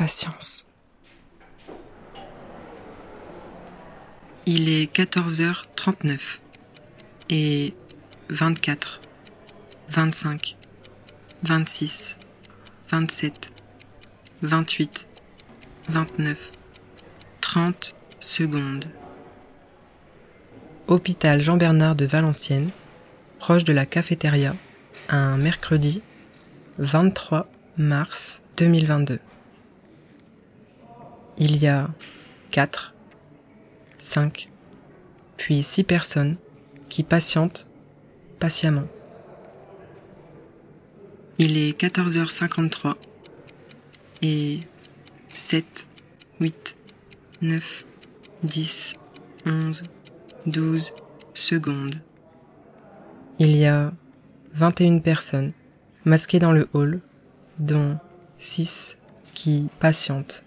patience. Il est 14h39 et 24, 25, 26, 27, 28, 29, 30 secondes. Hôpital Jean-Bernard de Valenciennes, proche de la cafétéria, un mercredi 23 mars 2022. Il y a 4, 5, puis 6 personnes qui patientent patiemment. Il est 14h53 et 7, 8, 9, 10, 11, 12 secondes. Il y a 21 personnes masquées dans le hall, dont 6 qui patientent.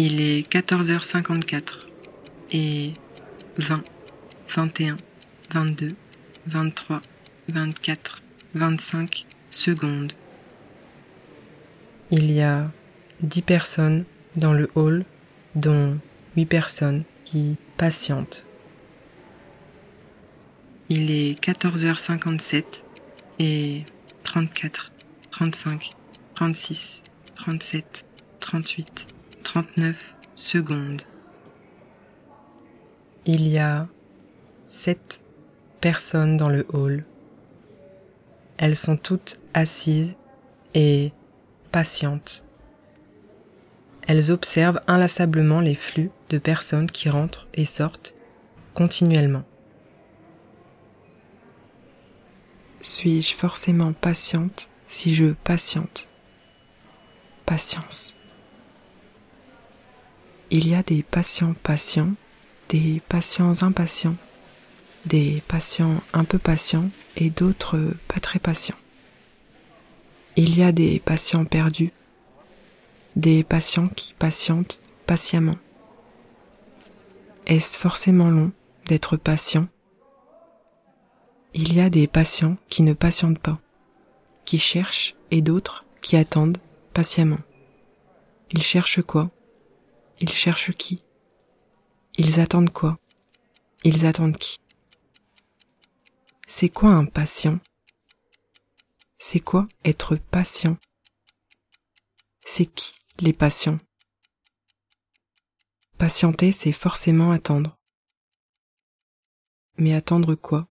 Il est 14h54 et 20, 21, 22, 23, 24, 25 secondes. Il y a 10 personnes dans le hall, dont 8 personnes qui patientent. Il est 14h57 et 34, 35, 36, 37, 38, 39 secondes. Il y a 7 personnes dans le hall. Elles sont toutes assises et patientes. Elles observent inlassablement les flux de personnes qui rentrent et sortent continuellement. Suis-je forcément patiente si je patiente? Patience. Il y a des patients patients, des patients impatients, des patients un peu patients et d'autres pas très patients. Il y a des patients perdus, des patients qui patientent patiemment. Est-ce forcément long d'être patient? Il y a des patients qui ne patientent pas, qui cherchent et d'autres qui attendent patiemment. Ils cherchent quoi? Ils cherchent qui? Ils attendent quoi? Ils attendent qui? C'est quoi un patient? C'est quoi être patient? C'est qui les patients? Patienter, c'est forcément attendre. Mais attendre quoi?